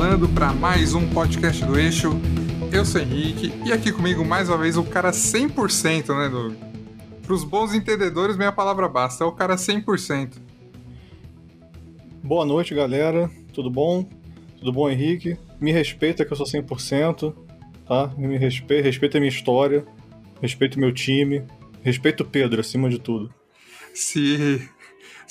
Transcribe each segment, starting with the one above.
rolando para mais um podcast do Eixo. Eu sou Henrique e aqui comigo mais uma vez o cara 100%, né, Doug? Para os bons entendedores, minha palavra basta, é o cara 100%. Boa noite, galera. Tudo bom? Tudo bom, Henrique? Me respeita que eu sou 100%, tá? Me respeita, respeita a minha história, respeita o meu time, respeita o Pedro acima de tudo. Se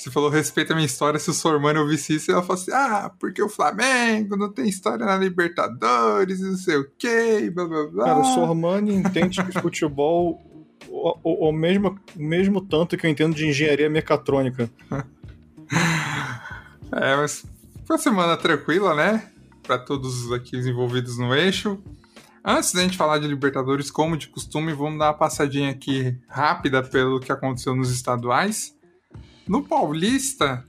você falou respeita a minha história, se o Sormani ouvisse isso, ela fala assim: ah, porque o Flamengo não tem história na Libertadores, não sei o quê, blá blá blá. Cara, o Sormani entende que futebol o, o, o, mesmo, o mesmo tanto que eu entendo de engenharia mecatrônica. é, mas foi uma semana tranquila, né? Para todos aqui envolvidos no eixo. Antes da gente falar de Libertadores, como de costume, vamos dar uma passadinha aqui rápida pelo que aconteceu nos estaduais. No Paulista,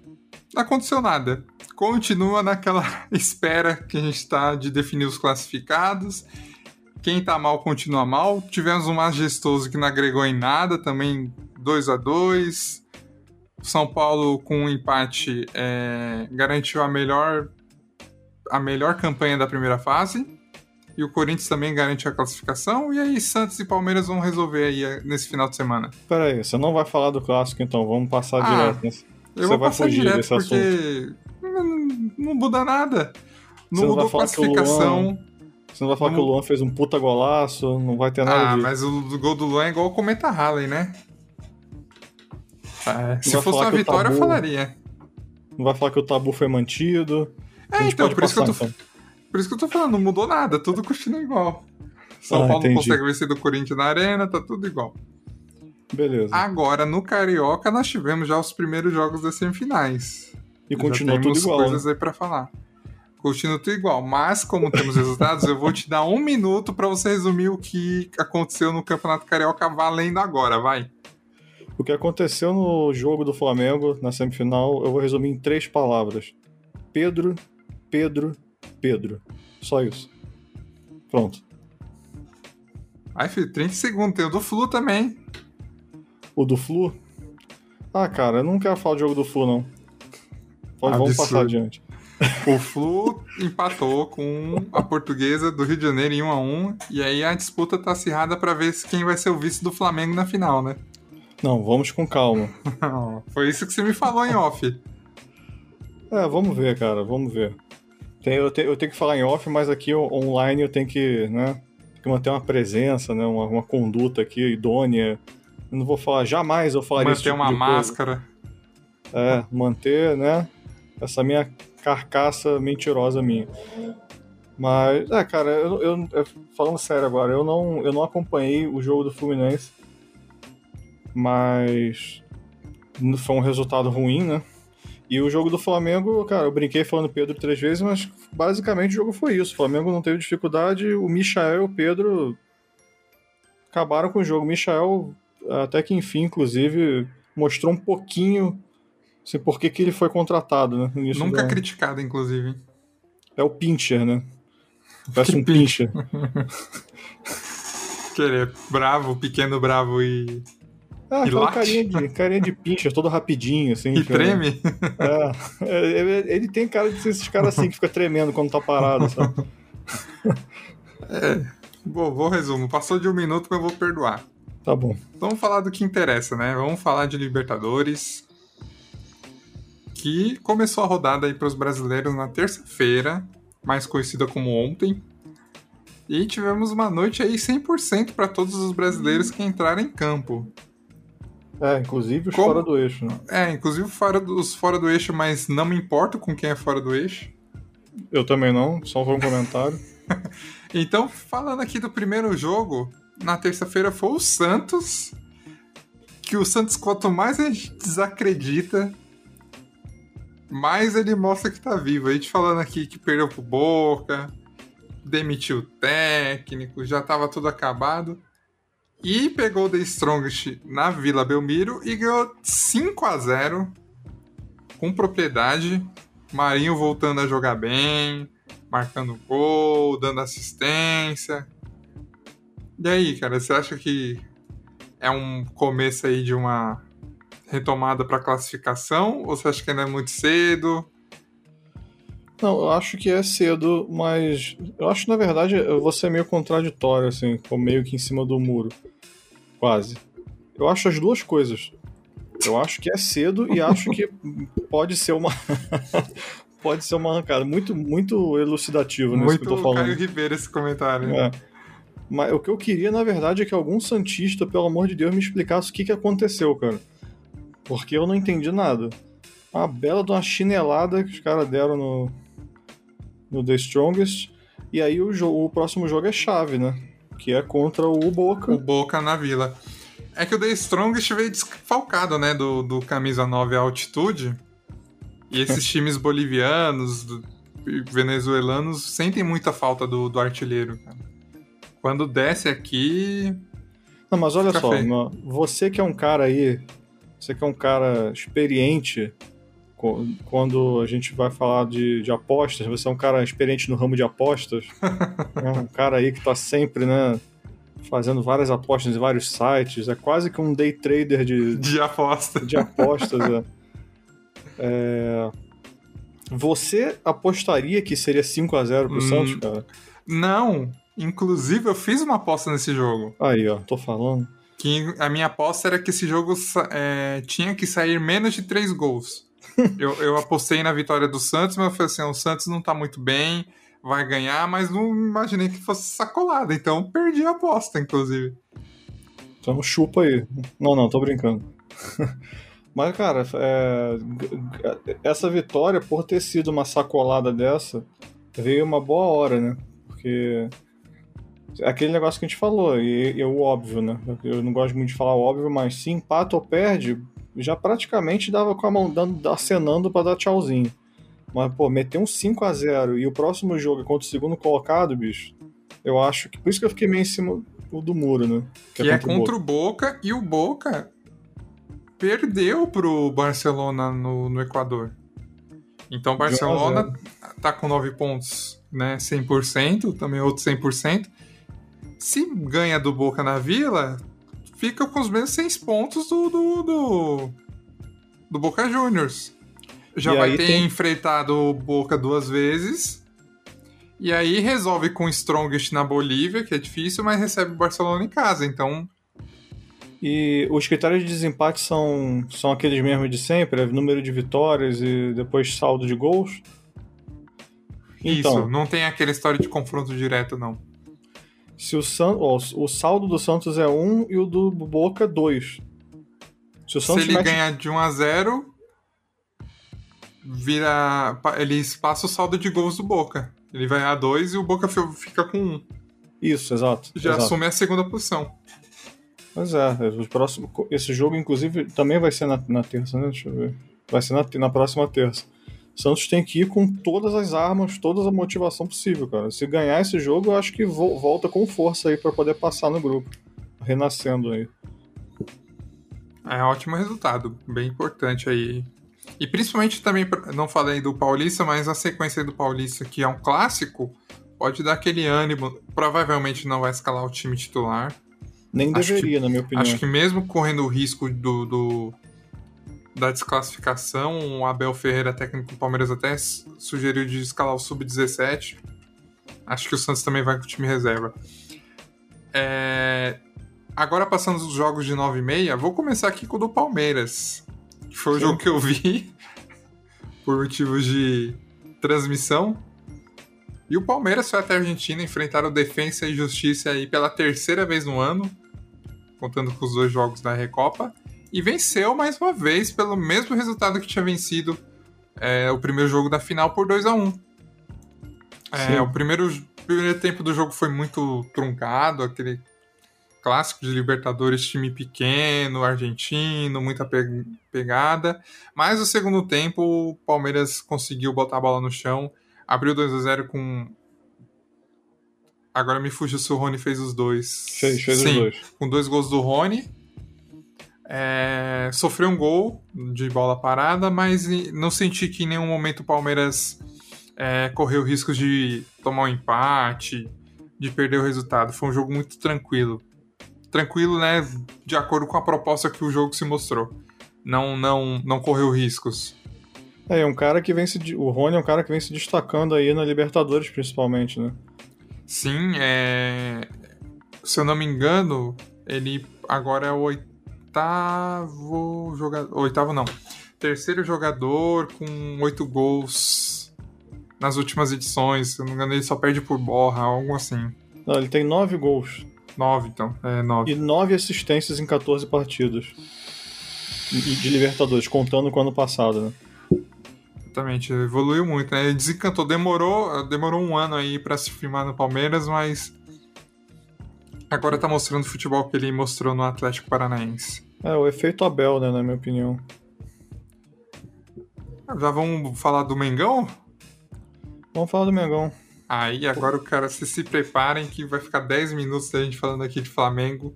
não aconteceu nada. Continua naquela espera que a gente está de definir os classificados. Quem tá mal continua mal. Tivemos um majestoso que não agregou em nada, também 2 a 2 São Paulo, com um empate, é, garantiu a melhor, a melhor campanha da primeira fase. E o Corinthians também garante a classificação. E aí, Santos e Palmeiras vão resolver aí eh, nesse final de semana. Pera aí, você não vai falar do clássico então, vamos passar ah, direto. Nesse... Eu você vou passar direto porque assunto. Não, não muda nada. Não mudou classificação. Luan, você não vai falar não... que o Luan fez um puta golaço, não vai ter nada Ah, disso. mas o gol do Luan é igual o Cometa Halley, né? É, se fosse uma vitória, tabu... eu falaria. Não vai falar que o tabu foi mantido. É, então, por isso que eu tô. Então. Por isso que eu tô falando, não mudou nada, tudo continua igual. São ah, Paulo entendi. consegue vencer do Corinthians na arena, tá tudo igual. Beleza. Agora, no Carioca, nós tivemos já os primeiros jogos das semifinais. E continua tudo igual. coisas né? aí pra falar. Continua tudo igual. Mas, como temos resultados, eu vou te dar um minuto para você resumir o que aconteceu no Campeonato Carioca valendo agora, vai. O que aconteceu no jogo do Flamengo, na semifinal, eu vou resumir em três palavras: Pedro, Pedro, Pedro. Só isso. Pronto. Ai, filho, 30 segundos. Tem o do Flu também. O do Flu? Ah, cara, eu não quero falar do jogo do Flu, não. Pode, vamos passar adiante. O Flu empatou com a portuguesa do Rio de Janeiro em 1 a 1 e aí a disputa tá acirrada para ver quem vai ser o vice do Flamengo na final, né? Não, vamos com calma. Foi isso que você me falou em off. É, vamos ver, cara, vamos ver. Eu, te, eu, tenho que falar em off, mas aqui online eu tenho que, né, que manter uma presença, né, uma, uma conduta aqui idônea. Eu não vou falar, jamais eu falaria Manter tipo uma máscara. É, manter, né, essa minha carcaça mentirosa minha. Mas, é, cara, eu, eu, eu, falando sério agora, eu não, eu não acompanhei o jogo do Fluminense, mas foi um resultado ruim, né? E o jogo do Flamengo, cara, eu brinquei falando Pedro três vezes, mas basicamente o jogo foi isso. O Flamengo não teve dificuldade, o Michael e o Pedro acabaram com o jogo. O Michael, até que enfim, inclusive, mostrou um pouquinho assim, por que, que ele foi contratado, né? Nunca da... criticado, inclusive. É o Pincher, né? Parece um Pincher. que ele é bravo, pequeno bravo e ah, aquela carinha de, carinha de pincher, todo rapidinho, assim. E treme? É, é, ele, ele, tem cara de ser esses caras assim que fica tremendo quando tá parado, sabe? É, bom, vou resumo. Passou de um minuto, mas eu vou perdoar. Tá bom. Vamos falar do que interessa, né? Vamos falar de Libertadores. Que começou a rodada aí para os brasileiros na terça-feira, mais conhecida como ontem. E tivemos uma noite aí 100% para todos os brasileiros que entraram em campo. É, inclusive os Como... fora do eixo, né? É, inclusive fora do, os fora do eixo, mas não me importo com quem é fora do eixo. Eu também não, só um comentário. então, falando aqui do primeiro jogo, na terça-feira foi o Santos. Que o Santos, quanto mais a gente desacredita, mais ele mostra que tá vivo. A gente falando aqui que perdeu pro Boca, demitiu o técnico, já tava tudo acabado. E pegou o The Strongest na Vila Belmiro e ganhou 5 a 0 com propriedade. Marinho voltando a jogar bem, marcando gol, dando assistência. E aí, cara, você acha que é um começo aí de uma retomada para classificação ou você acha que ainda é muito cedo? Não, eu acho que é cedo, mas eu acho na verdade eu vou ser meio contraditório, assim, meio que em cima do muro. Quase. Eu acho as duas coisas. Eu acho que é cedo e acho que pode ser uma. pode ser uma arrancada. Muito, muito elucidativo nisso muito que eu tô falando. Caio Ribeiro esse comentário. Né? É. Mas o que eu queria, na verdade, é que algum Santista, pelo amor de Deus, me explicasse o que, que aconteceu, cara. Porque eu não entendi nada. Uma bela de uma chinelada que os caras deram no, no The Strongest. E aí o, jogo, o próximo jogo é chave, né? Que é contra o Boca. O Boca na Vila. É que o The Strongest veio desfalcado, né? Do, do camisa 9 altitude. E esses times bolivianos, do, venezuelanos, sentem muita falta do, do artilheiro, cara. Quando desce aqui. Não, mas olha só, feio. você que é um cara aí. Você que é um cara experiente quando a gente vai falar de, de apostas, você é um cara experiente no ramo de apostas, é um cara aí que tá sempre, né, fazendo várias apostas em vários sites, é quase que um day trader de, de apostas. De apostas, é. é. Você apostaria que seria 5 a 0 pro hum, Santos, cara? Não. Inclusive, eu fiz uma aposta nesse jogo. Aí, ó, tô falando. Que a minha aposta era que esse jogo é, tinha que sair menos de 3 gols eu, eu apostei na vitória do Santos, mas eu falei assim: o Santos não tá muito bem, vai ganhar, mas não imaginei que fosse sacolada. Então perdi a aposta, inclusive. Então chupa aí. Não, não, tô brincando. mas, cara, é... essa vitória, por ter sido uma sacolada dessa, veio uma boa hora, né? Porque é aquele negócio que a gente falou, e, e o óbvio, né? Eu não gosto muito de falar óbvio, mas se empata ou perde, já praticamente dava com a mão dando, acenando para dar tchauzinho. Mas, pô, meter um 5 a 0 e o próximo jogo é contra o segundo colocado, bicho, eu acho que. Por isso que eu fiquei meio em cima do muro, né? Que, que é, contra, é contra o Boca. Boca. e o Boca perdeu pro Barcelona no, no Equador. Então o Barcelona tá com 9 pontos, né? 100%, também outro 100%. Se ganha do Boca na Vila, fica com os mesmos seis pontos do, do, do, do Boca Juniors. Já e vai ter tem... enfrentado o Boca duas vezes. E aí resolve com o Strongest na Bolívia, que é difícil, mas recebe o Barcelona em casa, então. E os critérios de desempate são, são aqueles mesmos de sempre? É número de vitórias e depois saldo de gols? Então, Isso, não tem aquela história de confronto direto, não. Se o, San... Ó, o saldo do Santos é 1 e o do Boca 2. Se, o Santos Se ele mete... ganhar de 1 a 0 vira. Ele passa o saldo de gols do Boca. Ele vai a 2 e o Boca fica com 1. Isso, exato. Já exato. assume a segunda posição. Pois é, o próximo, esse jogo, inclusive, também vai ser na, na terça, né? Deixa eu ver. Vai ser na, na próxima terça. Santos tem que ir com todas as armas, toda a motivação possível, cara. Se ganhar esse jogo, eu acho que vo volta com força aí para poder passar no grupo. Renascendo aí. É ótimo resultado, bem importante aí. E principalmente também, não falei do Paulista, mas a sequência do Paulista, que é um clássico, pode dar aquele ânimo. Provavelmente não vai escalar o time titular. Nem acho deveria, que, na minha opinião. Acho que mesmo correndo o risco do, do da desclassificação, o Abel Ferreira, técnico do Palmeiras, até sugeriu de escalar o sub-17. Acho que o Santos também vai com o time reserva. É... Agora, passando os jogos de 9 e meia, vou começar aqui com o do Palmeiras. Que foi Sim. o jogo que eu vi por motivos de transmissão. E o Palmeiras foi até a Argentina enfrentar o Defensa e Justiça aí pela terceira vez no ano, contando com os dois jogos da Recopa e venceu mais uma vez pelo mesmo resultado que tinha vencido é, o primeiro jogo da final por 2 a 1 é, O primeiro, primeiro tempo do jogo foi muito truncado, aquele clássico de Libertadores, time pequeno, argentino, muita pe pegada. Mas o segundo tempo, o Palmeiras conseguiu botar a bola no chão, abriu 2 a 0 com. Agora me fugiu se o Rony fez os dois. Fez, fez Sim, os dois. Com dois gols do Rony é, sofreu um gol de bola parada, mas não senti que em nenhum momento o Palmeiras é, correu riscos de tomar um empate, de perder o resultado. Foi um jogo muito tranquilo. Tranquilo, né? De acordo com a proposta que o jogo se mostrou. Não, não, não correu riscos. É, um cara que vem se. O Rony é um cara que vem se destacando aí na Libertadores, principalmente, né? Sim, é. Se eu não me engano, ele agora é o oitavo jogador. Oitavo não. Terceiro jogador com oito gols nas últimas edições. Se eu não me engano, ele só perde por borra, algo assim. Não, ele tem nove gols. Nove, então. É, nove. E nove assistências em 14 partidas. De Libertadores, contando com o ano passado, né? Exatamente, evoluiu muito, né? Ele desencantou, demorou, demorou um ano aí para se firmar no Palmeiras, mas agora tá mostrando o futebol que ele mostrou no Atlético Paranaense. É, o efeito Abel, né, na minha opinião. Já vamos falar do Mengão? Vamos falar do Mengão. Aí agora o cara, se se preparem que vai ficar 10 minutos da gente falando aqui de Flamengo.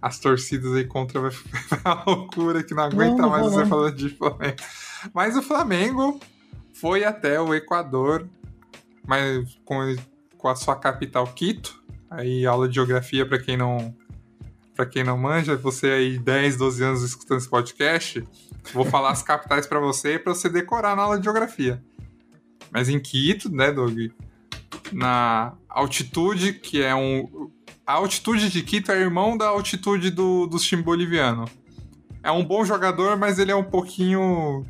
As torcidas aí contra vai ficar uma loucura que não aguenta não, mais não, você falando de Flamengo. Mas o Flamengo foi até o Equador, mas com, com a sua capital Quito. Aí aula de geografia para quem não para quem não manja, você aí 10, 12 anos escutando esse podcast, vou falar as capitais para você para você decorar na aula de geografia. Mas em Quito, né, Doug? Na altitude, que é um a altitude de Quito é irmão da altitude do, do time boliviano. É um bom jogador, mas ele é um pouquinho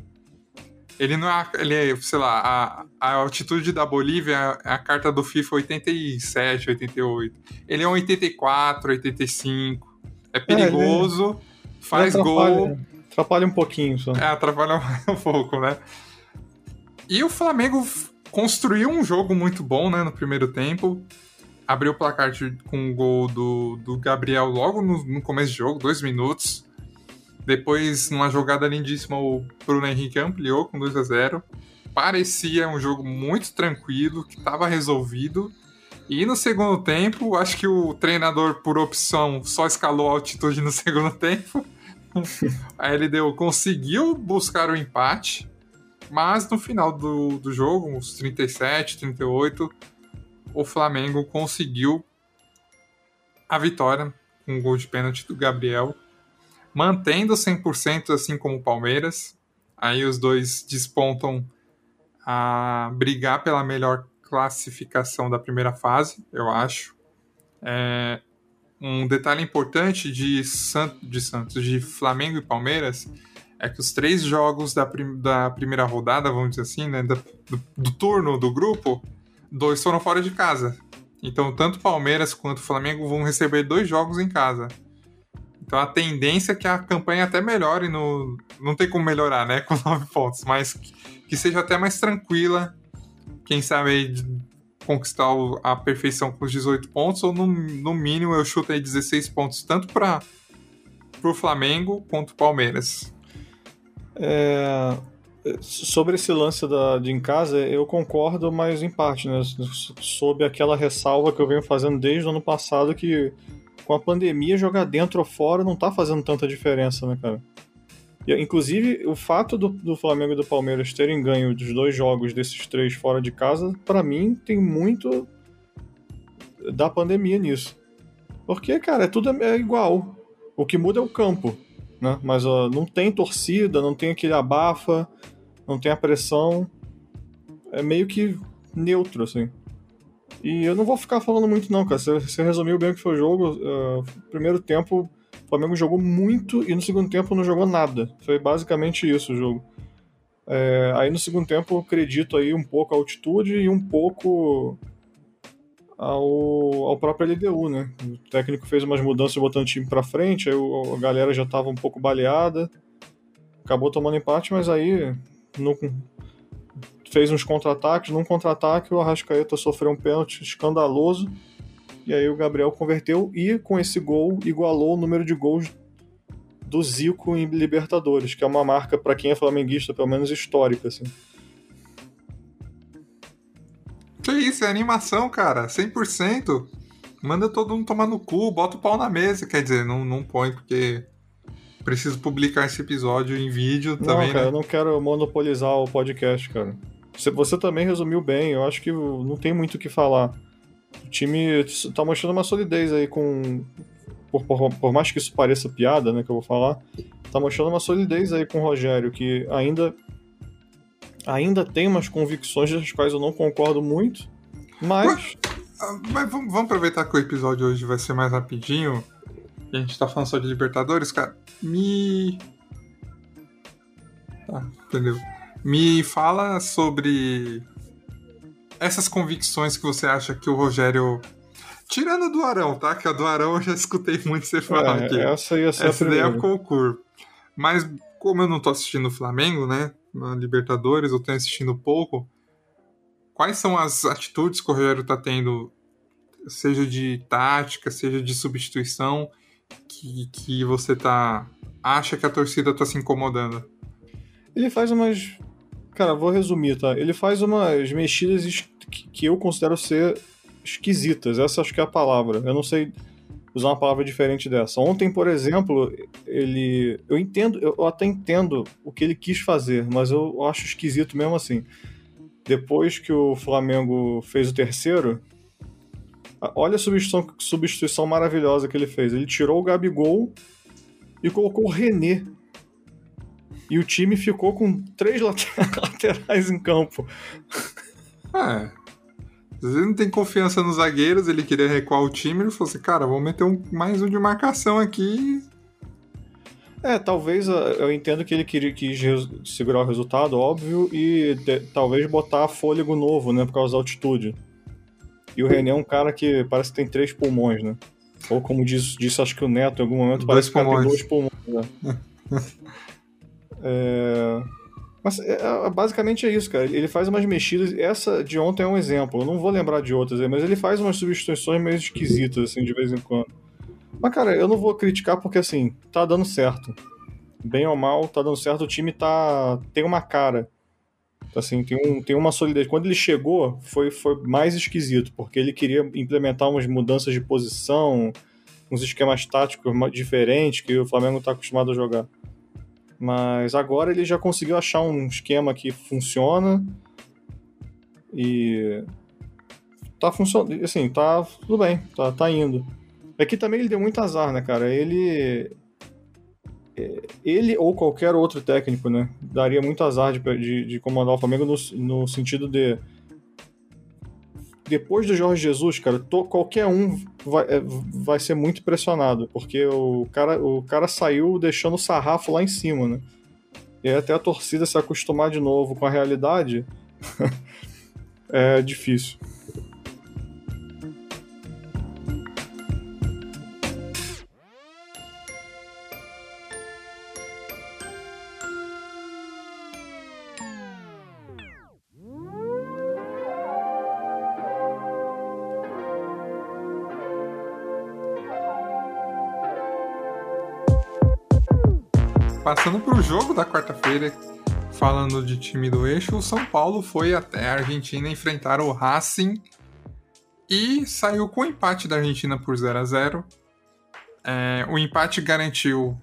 ele não é. Ele é, sei lá, a, a altitude da Bolívia é a carta do FIFA 87, 88. Ele é um 84, 85. É perigoso, é, faz gol. Atrapalha um pouquinho só. É, atrapalha um pouco, né? E o Flamengo construiu um jogo muito bom, né, no primeiro tempo. Abriu o placar com um gol do, do Gabriel logo no, no começo do jogo, dois minutos. Depois, numa jogada lindíssima, o Bruno Henrique ampliou com 2 a 0 Parecia um jogo muito tranquilo, que estava resolvido. E no segundo tempo, acho que o treinador, por opção, só escalou a altitude no segundo tempo. Aí ele deu, conseguiu buscar o empate, mas no final do, do jogo, uns 37, 38, o Flamengo conseguiu a vitória com um gol de pênalti do Gabriel mantendo 100% assim como o Palmeiras. Aí os dois despontam a brigar pela melhor classificação da primeira fase, eu acho. É, um detalhe importante de, Santos, de Santos, de Flamengo e Palmeiras, é que os três jogos da, prim, da primeira rodada, vamos dizer assim, né, do, do, do turno do grupo, dois foram fora de casa. Então, tanto Palmeiras quanto Flamengo vão receber dois jogos em casa. Então a tendência é que a campanha até melhore no. Não tem como melhorar, né? Com nove pontos, mas que seja até mais tranquila. Quem sabe aí conquistar a perfeição com os 18 pontos, ou no, no mínimo eu chuto aí 16 pontos, tanto para o Flamengo quanto o Palmeiras. É, sobre esse lance da, de em casa, eu concordo, mas em parte, né? Sob aquela ressalva que eu venho fazendo desde o ano passado que com a pandemia, jogar dentro ou fora não tá fazendo tanta diferença, né, cara? E, inclusive, o fato do, do Flamengo e do Palmeiras terem ganho dos dois jogos desses três fora de casa, para mim, tem muito da pandemia nisso. Porque, cara, é tudo é igual. O que muda é o campo, né? Mas ó, não tem torcida, não tem aquele abafa, não tem a pressão. É meio que neutro, assim. E eu não vou ficar falando muito, não, cara. Você, você resumiu bem o que foi o jogo. Uh, primeiro tempo, o Flamengo jogou muito e no segundo tempo não jogou nada. Foi basicamente isso o jogo. É, aí no segundo tempo, acredito aí um pouco a altitude e um pouco ao, ao próprio LDU, né? O técnico fez umas mudanças botando o time pra frente, aí a galera já tava um pouco baleada, acabou tomando empate, mas aí não, fez uns contra-ataques. Num contra-ataque, o Arrascaeta sofreu um pênalti escandaloso. E aí o Gabriel converteu e com esse gol igualou o número de gols do Zico em Libertadores, que é uma marca para quem é flamenguista, pelo menos histórica, assim. Que isso, é animação, cara. 100%. Manda todo mundo tomar no cu, bota o pau na mesa. Quer dizer, não, não põe porque preciso publicar esse episódio em vídeo não, também. Cara, né? eu não quero monopolizar o podcast, cara. Você também resumiu bem, eu acho que não tem muito o que falar. O time tá mostrando uma solidez aí com. Por, por, por, mais que isso pareça piada, né, que eu vou falar, tá mostrando uma solidez aí com o Rogério, que ainda ainda tem umas convicções das quais eu não concordo muito, mas. Ah, mas vamos, aproveitar que o episódio hoje vai ser mais rapidinho. A gente tá falando só de Libertadores, cara. Me. Tá, entendeu? Me fala sobre essas convicções que você acha que o Rogério. Tirando do Arão, tá? Que a do Arão eu já escutei muito você falar é, aqui. Essa ia ser Essa a é primeira. o concurso. Mas como eu não tô assistindo o Flamengo, né? Na Libertadores, eu tenho assistindo pouco. Quais são as atitudes que o Rogério tá tendo, seja de tática, seja de substituição, que, que você tá. acha que a torcida tá se incomodando? Ele faz umas. Cara, vou resumir, tá? Ele faz umas mexidas que eu considero ser esquisitas. Essa acho que é a palavra. Eu não sei usar uma palavra diferente dessa. Ontem, por exemplo, ele. Eu entendo, eu até entendo o que ele quis fazer, mas eu acho esquisito mesmo assim. Depois que o Flamengo fez o terceiro, olha a substituição, substituição maravilhosa que ele fez. Ele tirou o Gabigol e colocou o René. E o time ficou com três late- laterais em campo. É. Às vezes não tem confiança nos zagueiros, ele queria recuar o time, ele falou assim, cara, vou meter um, mais um de marcação aqui. É, talvez ah, eu entendo que ele queria quis segurar o resultado, óbvio, e de- talvez botar fôlego novo, né, por causa da altitude. E o René é um cara que parece que tem três pulmões, né? Ou como disse, disse acho que o Neto em algum momento, Dois parece que tem dois pulmões. Né? É, Mas é, é, basicamente é isso, cara. Ele faz umas mexidas. Essa de ontem é um exemplo. Eu não vou lembrar de outras, mas ele faz umas substituições meio esquisitas, assim, de vez em quando. Mas, cara, eu não vou criticar porque, assim, tá dando certo. Bem ou mal, tá dando certo. O time tá. tem uma cara. Assim, tem, um, tem uma solidez. Quando ele chegou, foi, foi mais esquisito, porque ele queria implementar umas mudanças de posição, uns esquemas táticos diferentes que o Flamengo tá acostumado a jogar. Mas agora ele já conseguiu achar um esquema que funciona e tá funcionando, assim, tá tudo bem, tá, tá indo. É que também ele deu muito azar, né, cara? Ele é, ele ou qualquer outro técnico, né, daria muito azar de, de, de comandar o Flamengo no, no sentido de depois do Jorge Jesus, cara, to- qualquer um vai, é, vai ser muito pressionado, porque o cara, o cara saiu deixando o sarrafo lá em cima, né? E até a torcida se acostumar de novo com a realidade é difícil. Quarta-feira, falando de time do eixo, o São Paulo foi até a Argentina enfrentar o Racing e saiu com o empate da Argentina por 0 a 0 É, o empate garantiu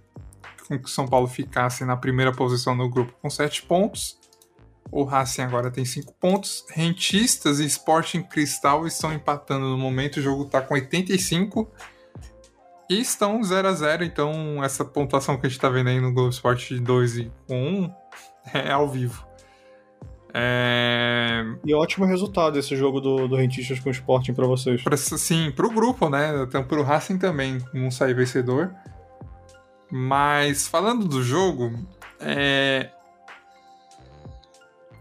que o São Paulo ficasse na primeira posição no grupo com 7 pontos. O Racing agora tem 5 pontos. Rentistas e Sporting Cristal estão empatando no momento. O jogo está com 85. E estão 0 a 0 então essa pontuação que a gente tá vendo aí no Globo Esporte de 2 e com 1 é ao vivo. É... E ótimo resultado esse jogo do, do Rentistas com o Sporting pra vocês. Pra, sim, pro grupo, né? Então pro Racing também não sair vencedor. Mas falando do jogo, é...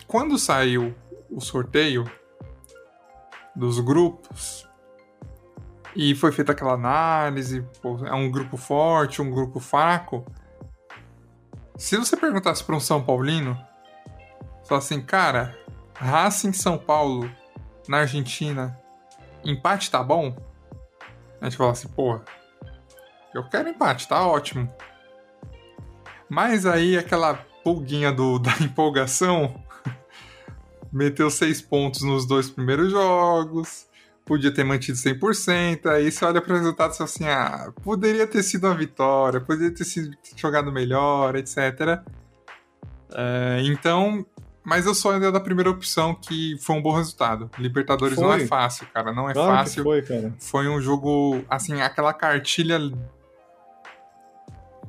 quando saiu o sorteio dos grupos e foi feita aquela análise, pô, é um grupo forte, um grupo fraco. Se você perguntasse para um São Paulino, fala assim, cara, Racing São Paulo na Argentina, empate tá bom? A gente fala assim, porra, eu quero empate, tá ótimo. Mas aí aquela pulguinha do, da empolgação meteu seis pontos nos dois primeiros jogos, podia ter mantido 100%, aí você olha para o resultado e fala assim, ah, poderia ter sido uma vitória, poderia ter sido jogado melhor, etc. É, então, mas eu sou ainda da primeira opção que foi um bom resultado. Libertadores não é Foi. fácil, cara, não é Claro fácil. foi, cara. Foi um jogo, assim, aquela cartilha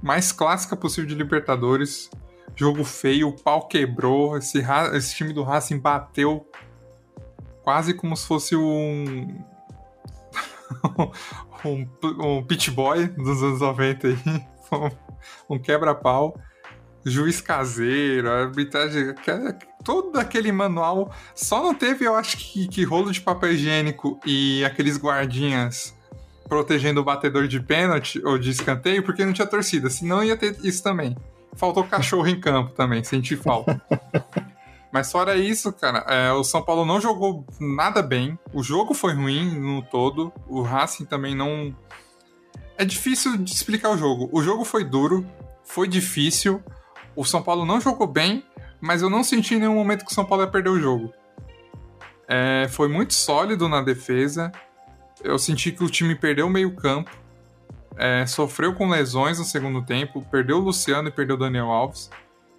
mais clássica possível de Libertadores. jogo feio, o pau quebrou, esse, esse time do Racing bateu quase como se fosse um. um, um pit boy dos anos 90 aí. um quebra-pau. Juiz caseiro, arbitragem. Todo aquele manual. Só não teve, eu acho que, que rolo de papel higiênico e aqueles guardinhas protegendo o batedor de pênalti ou de escanteio, porque não tinha torcida. Senão ia ter isso também. Faltou cachorro em campo também, senti falta. Mas fora isso, cara, é, o São Paulo não jogou nada bem. O jogo foi ruim no todo. O Racing também não. É difícil de explicar o jogo. O jogo foi duro, foi difícil. O São Paulo não jogou bem, mas eu não senti em nenhum momento que o São Paulo ia perder o jogo. É, foi muito sólido na defesa. Eu senti que o time perdeu o meio-campo. É, sofreu com lesões no segundo tempo, perdeu o Luciano e perdeu o Daniel Alves,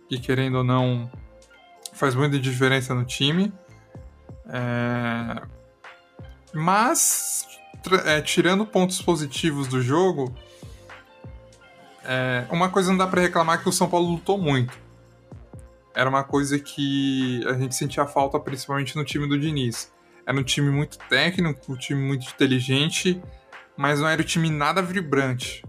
que querendo ou não faz muita diferença no time. É... Mas, é, tirando pontos positivos do jogo, é, uma coisa não dá para reclamar que o São Paulo lutou muito. Era uma coisa que a gente sentia falta principalmente no time do Diniz. Era um time muito técnico, um time muito inteligente mas não era um time nada vibrante.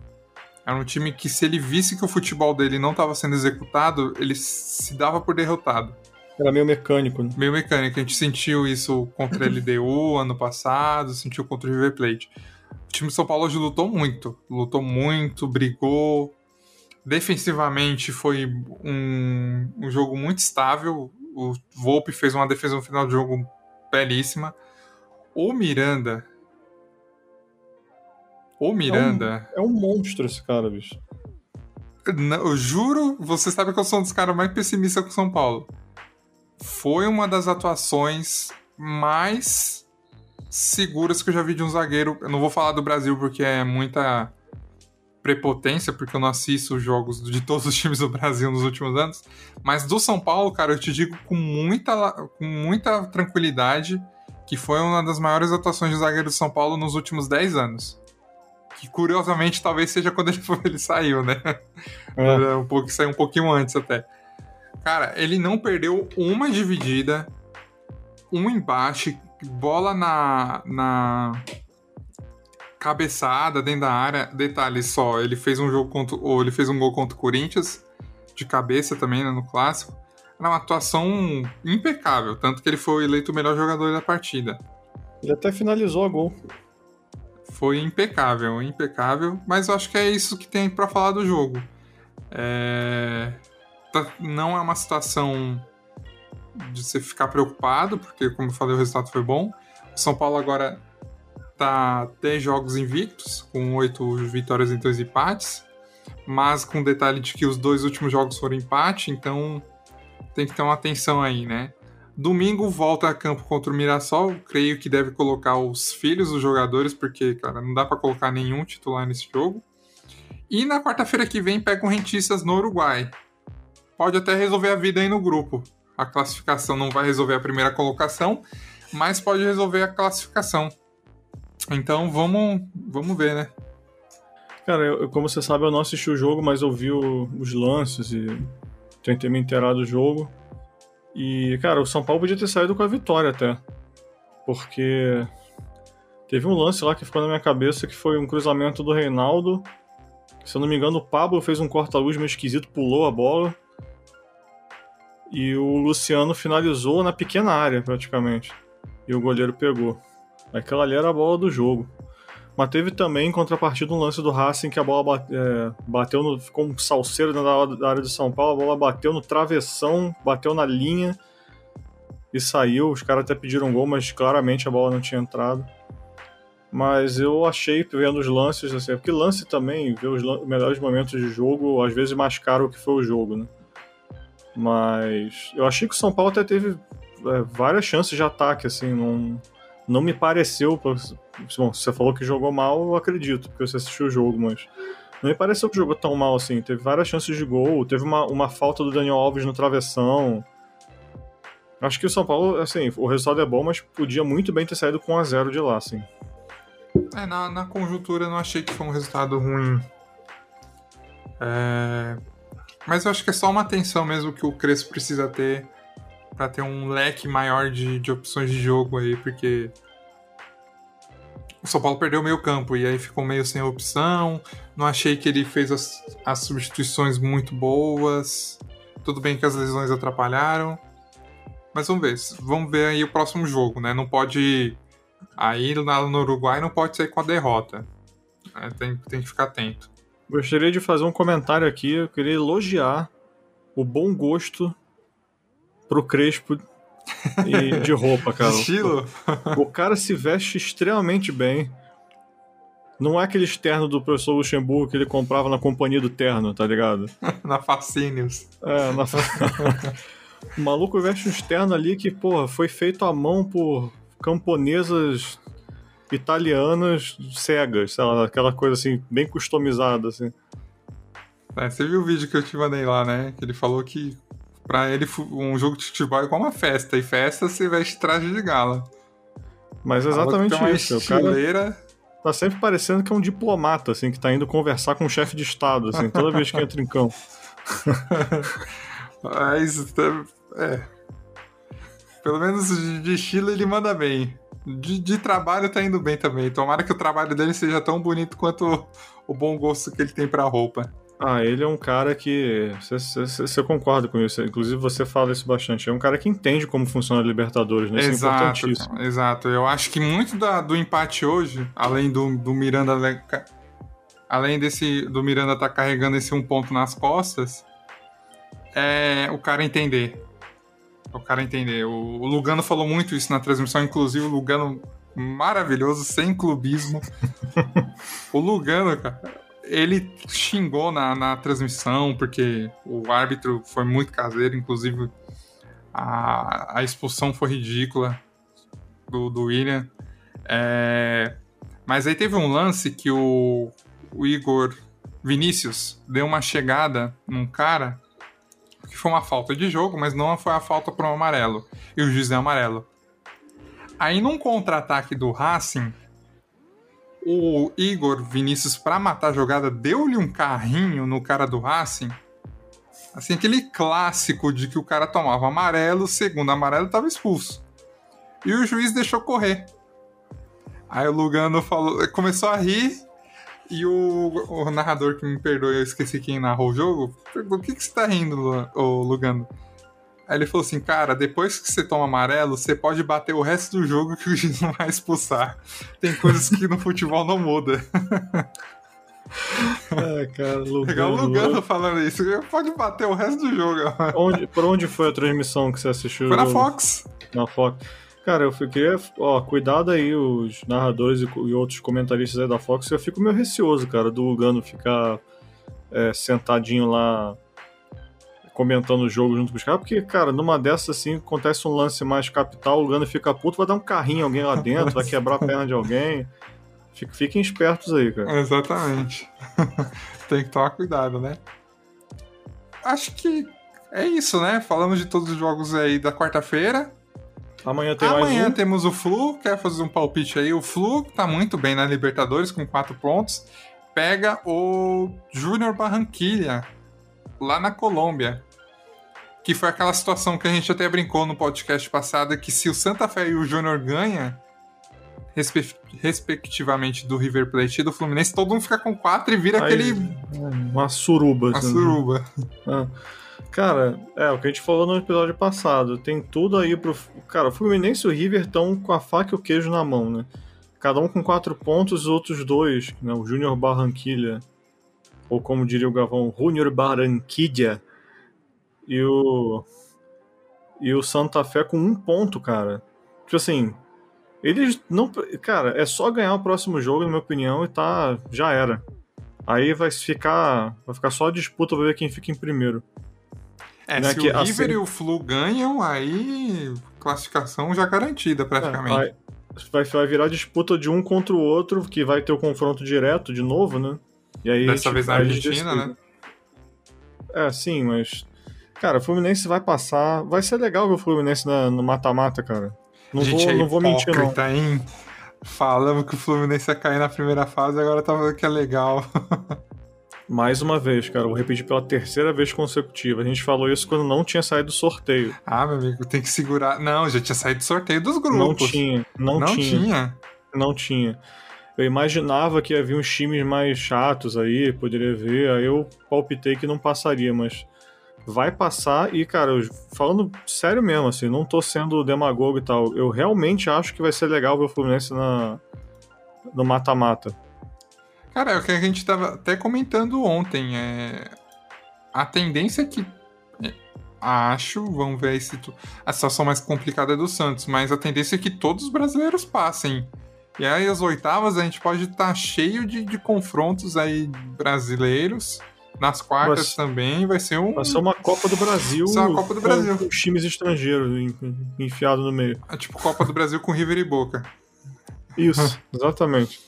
Era um time que, se ele visse que o futebol dele não estava sendo executado, ele se dava por derrotado. Era meio mecânico, né? Meio mecânico. A gente sentiu isso contra a LDU ano passado, sentiu contra o River Plate. O time de São Paulo hoje lutou muito. Lutou muito, brigou. Defensivamente foi um, um jogo muito estável. O Volpe fez uma defesa no final do jogo belíssima. O Miranda, o Miranda. É um, é um monstro esse cara, bicho. Não, eu juro, você sabe que eu sou um dos caras mais pessimistas com São Paulo. Foi uma das atuações mais seguras que eu já vi de um zagueiro. Eu não vou falar do Brasil porque é muita prepotência, porque eu não assisto os jogos de todos os times do Brasil nos últimos anos. Mas do São Paulo, cara, eu te digo com muita, com muita tranquilidade que foi uma das maiores atuações de zagueiro do São Paulo nos últimos 10 anos que curiosamente talvez seja quando ele, ele saiu, né? É. Um pouco, saiu um pouquinho antes até. Cara, ele não perdeu uma dividida, um embate, bola na, na cabeçada dentro da área. Detalhe só, ele fez um jogo contra, ou ele fez um gol contra o Corinthians de cabeça também né, no clássico. Era uma atuação impecável, tanto que ele foi eleito o melhor jogador da partida. Ele até finalizou a gol foi impecável, impecável. Mas eu acho que é isso que tem para falar do jogo. É... Tá, não é uma situação de você ficar preocupado, porque, como eu falei, o resultado foi bom. O São Paulo agora tá 10 jogos invictos, com 8 vitórias e 2 empates, mas com o detalhe de que os dois últimos jogos foram empate, então tem que ter uma atenção aí, né? Domingo volta a campo contra o Mirassol. Creio que deve colocar os filhos dos jogadores, porque, cara, não dá para colocar nenhum titular nesse jogo. E na quarta-feira que vem pega o Rentistas no Uruguai. Pode até resolver a vida aí no grupo. A classificação não vai resolver a primeira colocação, mas pode resolver a classificação. Então vamos, vamos ver, né? Cara, eu, como você sabe, eu não assisti o jogo, mas ouvi o, os lances e tentei me inteirar do jogo. E, cara, o São Paulo podia ter saído com a vitória até. Porque teve um lance lá que ficou na minha cabeça que foi um cruzamento do Reinaldo. Se eu não me engano, o Pablo fez um corta-luz meio esquisito, pulou a bola. E o Luciano finalizou na pequena área, praticamente. E o goleiro pegou. Aquela ali era a bola do jogo. Mas teve também, em contrapartida, um lance do Racing que a bola bate, é, bateu no. ficou um salseiro da área de São Paulo, a bola bateu no travessão, bateu na linha e saiu. Os caras até pediram gol, mas claramente a bola não tinha entrado. Mas eu achei, vendo os lances, assim, porque lance também, ver os melhores momentos de jogo, às vezes mascara o que foi o jogo, né? Mas eu achei que o São Paulo até teve é, várias chances de ataque, assim, não, não me pareceu, Bom, você falou que jogou mal, eu acredito, porque você assistiu o jogo, mas. Não me pareceu que jogou tão mal assim. Teve várias chances de gol, teve uma, uma falta do Daniel Alves no travessão. Acho que o São Paulo, assim, o resultado é bom, mas podia muito bem ter saído com 1 a 0 de lá, assim. É, na, na conjuntura eu não achei que foi um resultado ruim. É... Mas eu acho que é só uma atenção mesmo que o Crespo precisa ter para ter um leque maior de, de opções de jogo aí, porque o São Paulo perdeu meio campo e aí ficou meio sem opção. Não achei que ele fez as, as substituições muito boas. Tudo bem que as lesões atrapalharam. Mas vamos ver. Vamos ver aí o próximo jogo, né? Não pode. Aí lá no Uruguai não pode sair com a derrota. É, tem, tem que ficar atento. Gostaria de fazer um comentário aqui. Eu queria elogiar o bom gosto pro Crespo e de roupa, cara. Estilo? O cara se veste extremamente bem. Não é aquele externo do professor Luxemburgo que ele comprava na companhia do terno, tá ligado? na Fascínios. É, na O maluco veste um externo ali que, porra, foi feito à mão por camponesas italianas cegas, sei lá, aquela coisa assim, bem customizada, assim. É, você viu o vídeo que eu te mandei lá, né? Que ele falou que pra ele um jogo de futebol é igual uma festa, e festa você veste traje de gala. Mas é exatamente isso. O cara tá sempre parecendo que é um diplomata, assim, que tá indo conversar com um chefe de Estado, assim, toda vez que entra em campo. Mas, é. Pelo menos de estilo ele manda bem. De, de, trabalho tá indo bem também. Tomara que o trabalho dele seja tão bonito quanto o bom gosto que ele tem pra roupa. Ah, ele é um cara que. Você concorda com isso? Inclusive, você fala isso bastante. É um cara que entende como funciona a Libertadores, né? Isso exato, é importantíssimo. Exato. Eu acho que muito da, do empate hoje, além do, do Miranda. Além desse do Miranda estar tá carregando esse um ponto nas costas, é o cara entender. O cara entender. O, Lugano falou muito isso na transmissão, inclusive o Lugano maravilhoso, sem clubismo. o Lugano, cara ele xingou na, na transmissão, porque o árbitro foi muito caseiro, inclusive a, a expulsão foi ridícula do, do William. É, mas aí teve um lance que o, o Igor Vinícius deu uma chegada num cara que foi uma falta de jogo, mas não foi a falta para um amarelo. E o juiz deu amarelo. Aí num contra-ataque do Racing, o Igor Vinícius, para matar a jogada, deu-lhe um carrinho no cara do Racing. Assim, aquele clássico de que o cara tomava amarelo, segundo amarelo, estava expulso. E o juiz deixou correr. Aí o Lugano falou, começou a rir e o, o narrador que me perdoe, eu esqueci quem narrou o jogo, perguntou: o que, que você tá rindo, Lugano? Aí ele falou assim, cara, depois que você toma amarelo, você pode bater o resto do jogo que o juiz não vai expulsar. Tem coisas que no futebol não muda. É, cara, Lugano. Legal o Lugano falando isso. Pode bater o resto do jogo. Onde, por onde foi a transmissão que você assistiu? Foi na Fox. Na Fox. Cara, eu fiquei. Ó, cuidado aí, os narradores e, e outros comentaristas aí da Fox. Eu fico meio receoso, cara, do Lugano ficar é, sentadinho lá comentando o jogo junto com os caras, porque, cara, numa dessas assim, acontece um lance mais capital, o Gano fica puto, vai dar um carrinho em alguém lá dentro, vai quebrar a perna de alguém. Fiquem espertos aí, cara. Exatamente. Tem que tomar cuidado, né? Acho que é isso, né? Falamos de todos os jogos aí da quarta-feira. Amanhã tem Amanhã mais um. temos o Flu. Quer fazer um palpite aí? O Flu tá muito bem na Libertadores com quatro pontos. Pega o Júnior Barranquilha lá na Colômbia. Que foi aquela situação que a gente até brincou no podcast passado, que se o Santa Fé e o Júnior ganha, respe respectivamente do River Plate e do Fluminense, todo mundo fica com quatro e vira Aí, aquele... Uma suruba. Uma assim, suruba. Ah. Cara, é o que a gente falou no episódio passado. Tem tudo aí pro. Cara, o Fluminense e o River estão com a faca e o queijo na mão, né? Cada um com quatro pontos, os outros dois, né? O Júnior Barranquilha ou como diria o Gavão, Junior Barranquilla, e o, e o Santa Fé com um ponto, cara. Tipo assim, eles não. Cara, é só ganhar o próximo jogo, na minha opinião, e tá. Já era. Aí vai ficar. Vai ficar só a disputa pra ver quem fica em primeiro. É, né, se que, o River e o Flu ganham, aí classificação já garantida praticamente. É, vai, vai virar disputa de um contra o outro, que vai ter o confronto direto de novo, né? E aí, Dessa tipo, vez na Argentina, né? É, sim, mas. Cara, o Fluminense vai passar. Vai ser legal ver o Fluminense na, no mata-mata, cara. Não Gente, vou, é não vou mentir, não. Em... Falamos que o Fluminense ia cair na primeira fase, agora tá falando que é legal. Mais uma vez, cara, vou repetir pela terceira vez consecutiva. A gente falou isso quando não tinha saído do sorteio. Ah, meu amigo, tem que segurar. Não, já tinha saído do sorteio dos grupos. Não tinha, não, Não tinha, tinha. Não tinha. Eu imaginava que havia uns times mais chatos aí, poderia ver, aí eu palpitei que não passaria, mas vai passar e, cara, eu- falando sério mesmo, assim, não tô sendo demagogo e tal, eu realmente acho que vai ser legal ver o Fluminense na, no mata-mata. Cara, é o que a gente tava até comentando ontem. É... A tendência é que. é, Acho, vamos ver aí se tu... a situação mais complicada é do Santos, mas a tendência é que todos os brasileiros passem. E aí, as oitavas, a gente pode estar cheio de, de confrontos aí brasileiros. Nas quartas também vai ser um. Vai ser uma Copa do Brasil, Vai ser uma Copa do com Brasil. os times estrangeiros en- enfiados no meio. é tipo Copa do Brasil com River e Boca. Isso, exatamente.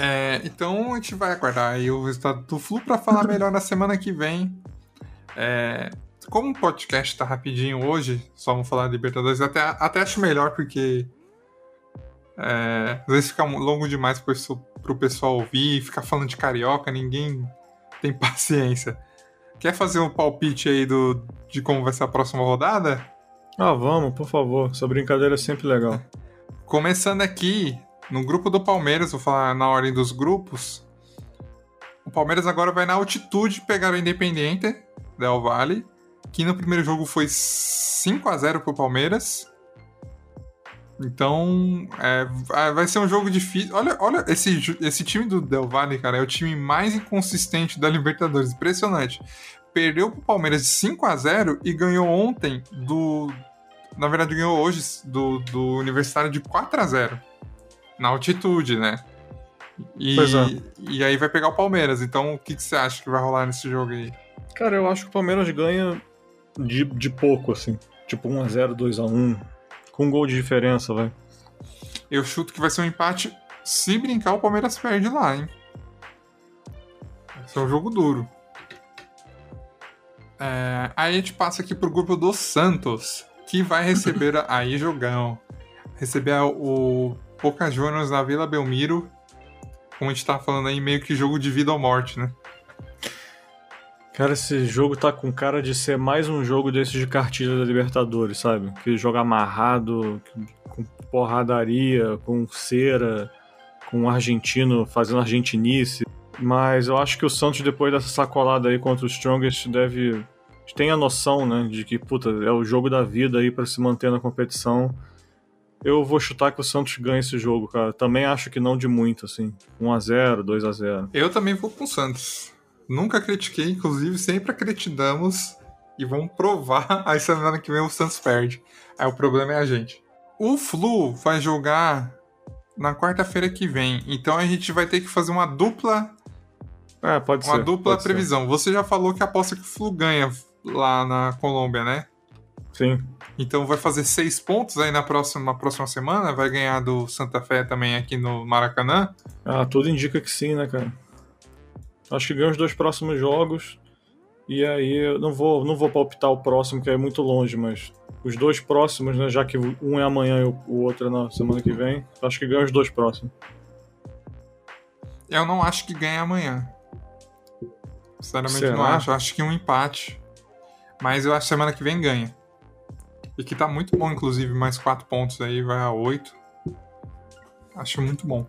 É, então a gente vai aguardar aí o resultado do Flu para falar melhor na semana que vem. É, como o podcast tá rapidinho hoje, só vamos falar de Libertadores, até, até acho melhor porque é, às vezes fica longo demais pro, pro pessoal ouvir, ficar falando de carioca, ninguém tem paciência. Quer fazer um palpite aí do, de como vai ser a próxima rodada? Ah, vamos, por favor. Essa brincadeira é sempre legal. Começando aqui, no grupo do Palmeiras, vou falar na ordem dos grupos. O Palmeiras agora vai na altitude pegar o Independiente Del Valle, que no primeiro jogo foi 5 a 0 pro Palmeiras. Então, é, vai- vai ser um jogo difícil. Olha, olha esse, esse time do Del Valle, cara, é o time mais inconsistente da Libertadores. Impressionante. Perdeu pro Palmeiras de 5 a 0 e ganhou ontem do. Na verdade, ganhou hoje do, do Universitário de 4 a 0 Na altitude, né? E, Pois é. e aí vai pegar o Palmeiras. Então, o que, que você acha que vai rolar nesse jogo aí? Cara, eu acho que o Palmeiras ganha de, de pouco, assim. Tipo 1x0, 2x1. Com um gol de diferença, vai. Eu chuto que vai ser um empate. Se brincar, o Palmeiras perde lá, hein? Vai ser um jogo duro. É, aí a gente passa aqui pro grupo do Santos, que vai receber aí jogão. Receber o Juniors na Vila Belmiro. Como a gente tá falando aí, meio que jogo de vida ou morte, né? Cara, esse jogo tá com cara de ser mais um jogo desses de cartilha da Libertadores, sabe? Que joga amarrado, com porradaria, com cera, com um argentino fazendo argentinice. Mas eu acho que o Santos, depois dessa sacolada aí contra o Strongest, deve. tem a noção, né? De que, puta, é o jogo da vida aí pra se manter na competição. Eu vou chutar que o Santos ganha esse jogo, cara. Também acho que não de muito, assim. 1x0, 2x0. Eu também vou com o Santos. Nunca critiquei, inclusive sempre acreditamos e vamos provar. Aí semana que vem o Santos perde. Aí o problema é a gente. O Flu vai jogar na quarta-feira que vem, então a gente vai ter que fazer uma dupla, É, pode uma ser. dupla pode ser. previsão. Você já falou que aposta que o Flu ganha lá na Colômbia, né? Sim. Então vai fazer seis pontos aí na próxima, próxima semana, vai ganhar do Santa Fé também aqui no Maracanã. Ah, tudo indica que sim, né, cara? Acho que ganha os dois próximos jogos. E aí eu não vou, não vou palpitar o próximo, que é muito longe, mas os dois próximos, né? Já que um é amanhã e o- o outro é na semana que vem, acho que ganha os dois próximos. Eu não acho que ganha amanhã. Sinceramente, Será? não acho. Eu acho que um empate. Mas eu acho que semana que vem ganha. E que tá muito bom, inclusive, mais quatro pontos aí, vai a oito. Acho muito bom.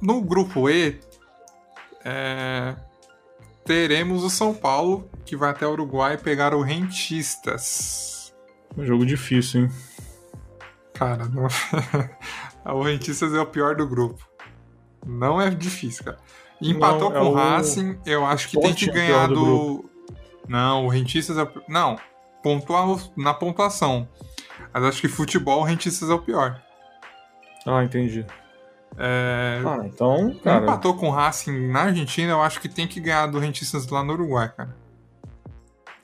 No grupo E, é, teremos o São Paulo, que vai até o Uruguai pegar o Rentistas. Um jogo difícil, hein? Cara, não... o Rentistas é o pior do grupo. Não é difícil, cara. Empatou Não, é com o Racing, eu acho que tem que é ganhar do do. Não, o Rentistas é Não, pontuar o- na pontuação. Mas acho que futebol, o Rentistas é o pior. Ah, entendi. É... Ah, então, cara. Empatou com o Racing na Argentina, eu acho que tem que ganhar do Rentistas lá no Uruguai, cara.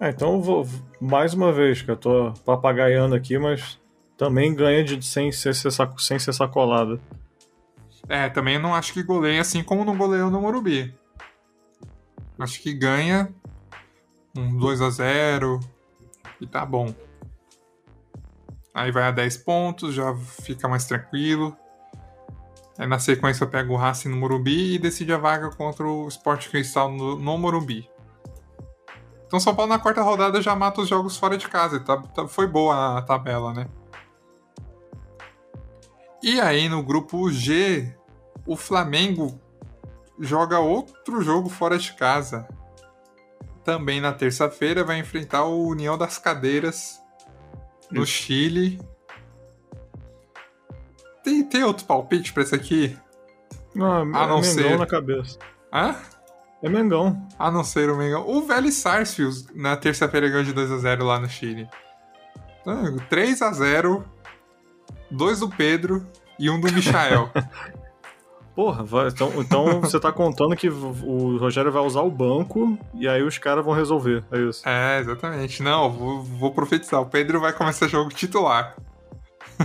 É, então vou. Mais uma vez, que eu tô papagaiando aqui, mas também ganha de, sem, ser, sem ser sacolada. É, também não acho que goleia assim como não goleou no Morumbi. Acho que ganha um 2 a 0 e tá bom. Aí vai a 10 pontos, já fica mais tranquilo. Aí na sequência pega o Racing no Morumbi e decide a vaga contra o Sport Cristal no, no Morumbi. Então São Paulo na quarta rodada já mata os jogos fora de casa. Tá, tá, foi boa a tabela, né? E aí no grupo G, o Flamengo joga outro jogo fora de casa. Também na terça-feira vai enfrentar o União das Cadeiras no Isso. Chile. Tem, tem outro palpite pra esse aqui? Não, a é não ser... na cabeça. Hã? É Mengão. A não ser o Mengão. O Vélez Sarsfield na terça-feira ganhou de 2x0 lá no Chile. Então, 3x0, dois do Pedro e um do Michael. Porra, vai, então, então você tá contando que o Rogério vai usar o banco e aí os caras vão resolver, é isso? É, exatamente. Não, vou, vou profetizar. O Pedro vai começar jogo titular.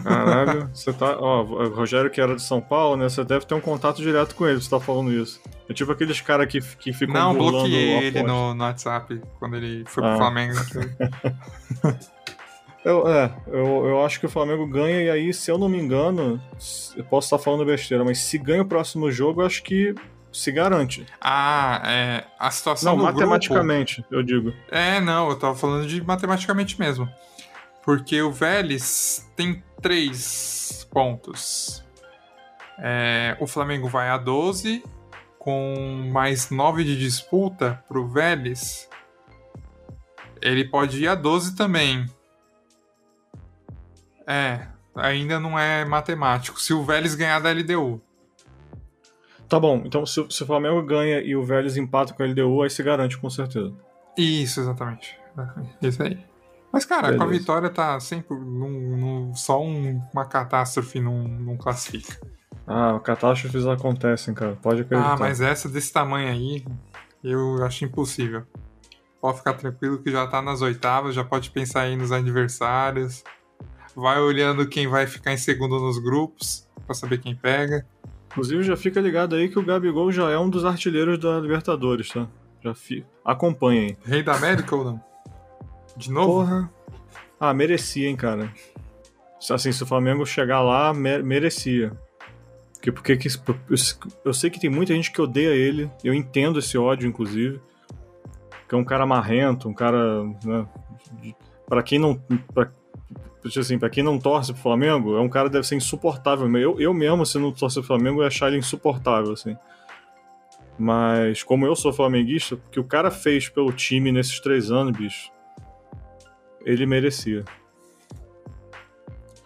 Caralho, você tá. Ó, o Rogério que era de São Paulo, né? Você deve ter um contato direto com ele, você tá falando isso. É tipo aqueles caras que, que ficam. Não, bloqueei ele no, no, WhatsApp quando ele foi ah. pro Flamengo. eu, é, eu, eu acho que o Flamengo ganha, e aí, se eu não me engano, eu posso estar falando besteira, mas se ganha o próximo jogo, eu acho que se garante. Ah, é. A situação Não, matematicamente, grupo... eu digo. É, não, eu tava falando de matematicamente mesmo. Porque o Vélez tem três pontos. É, o Flamengo vai a 12, com mais 9 de disputa para o Vélez. Ele pode ir a 12 também. É, ainda não é matemático. Se o Vélez ganhar da LDU. Tá bom, então se, se o Flamengo ganha e o Vélez empata com a LDU, aí se garante com certeza. Isso, exatamente. Isso aí. Mas, cara, Beleza. com a vitória tá sempre num, num, só um, uma catástrofe não, não classifica. Ah, catástrofes acontecem, cara. Pode acreditar. Ah, mas essa desse tamanho aí, eu acho impossível. Pode ficar tranquilo que já tá nas oitavas, já pode pensar aí nos adversários. Vai olhando quem vai ficar em segundo nos grupos, para saber quem pega. Inclusive, já fica ligado aí que o Gabigol já é um dos artilheiros da Libertadores, tá? Já fi... acompanhem. Rei da América ou não? De novo? Porra. Ah, merecia, hein, cara. Assim, se o Flamengo chegar lá, merecia. Porque, porque que, eu sei que tem muita gente que odeia ele, eu entendo esse ódio, inclusive. Que é um cara marrento, um cara. Né, para quem não. Pra, assim, pra quem não torce pro Flamengo, é um cara que deve ser insuportável. Eu, eu mesmo, se não torce pro Flamengo, ia achar ele insuportável, assim. Mas, como eu sou flamenguista, o que o cara fez pelo time nesses três anos, bicho, ele merecia.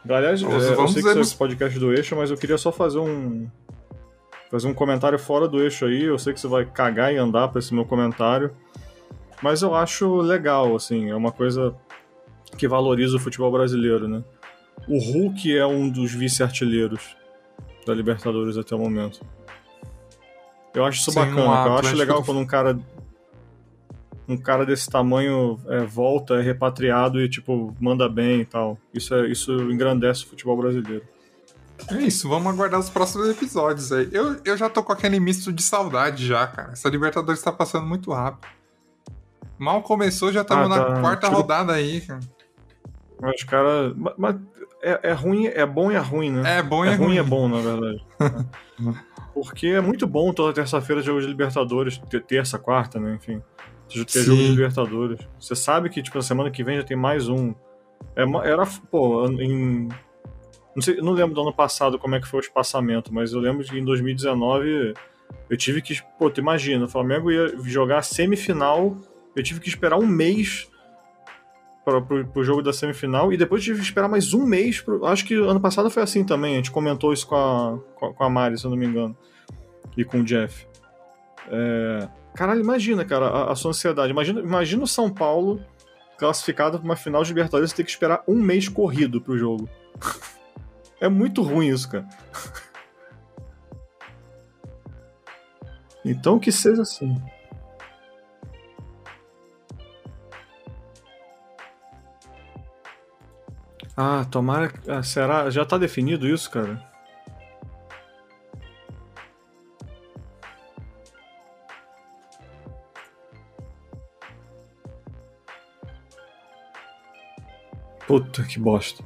Aliás, vamos, é, eu sei que isso é podcast do eixo, mas eu queria só fazer um. Fazer um comentário fora do eixo aí. Eu sei que você vai cagar e andar pra esse meu comentário. Mas eu acho legal, assim, é uma coisa que valoriza o futebol brasileiro, né? O Hulk é um dos vice-artilheiros da Libertadores até o momento. Eu acho isso Sim, bacana, um eu acho legal quando um cara um cara desse tamanho é, volta, é repatriado e, tipo, manda bem e tal. Isso, é, isso engrandece o futebol brasileiro. É isso, vamos aguardar os próximos episódios aí. Eu, eu já tô com aquele misto de saudade já, cara. Essa Libertadores tá passando muito rápido. Mal começou, já estamos ah, tá. na quarta rodada aí, cara. Mas, cara. Mas é, é, ruim, é bom e é ruim, né? É bom e é, é ruim. ruim. é bom, na verdade. Porque é muito bom toda terça-feira jogo de Libertadores, terça, quarta, né? Enfim ter jogo de Libertadores. Você sabe que, tipo, na semana que vem já tem mais um. É, era, pô, em. Não, sei, não lembro do ano passado como é que foi o espaçamento, mas eu lembro que em 2019 eu tive que. Pô, tu imagina, o Flamengo ia jogar semifinal, eu tive que esperar um mês pro, jogo da semifinal e depois tive que esperar mais um mês. Pro, acho que ano passado foi assim também, a gente comentou isso com a, com a Mari, se eu não me engano, e com o Jeff. É, Caralho, imagina, cara, a, a sua ansiedade. Imagina, imagina o São Paulo classificado para uma final de Libertadores ter que esperar um mês corrido pro jogo. é muito ruim isso, cara. então que seja assim. Ah, tomara. Ah, será? Já tá definido isso, cara? Puta que bosta.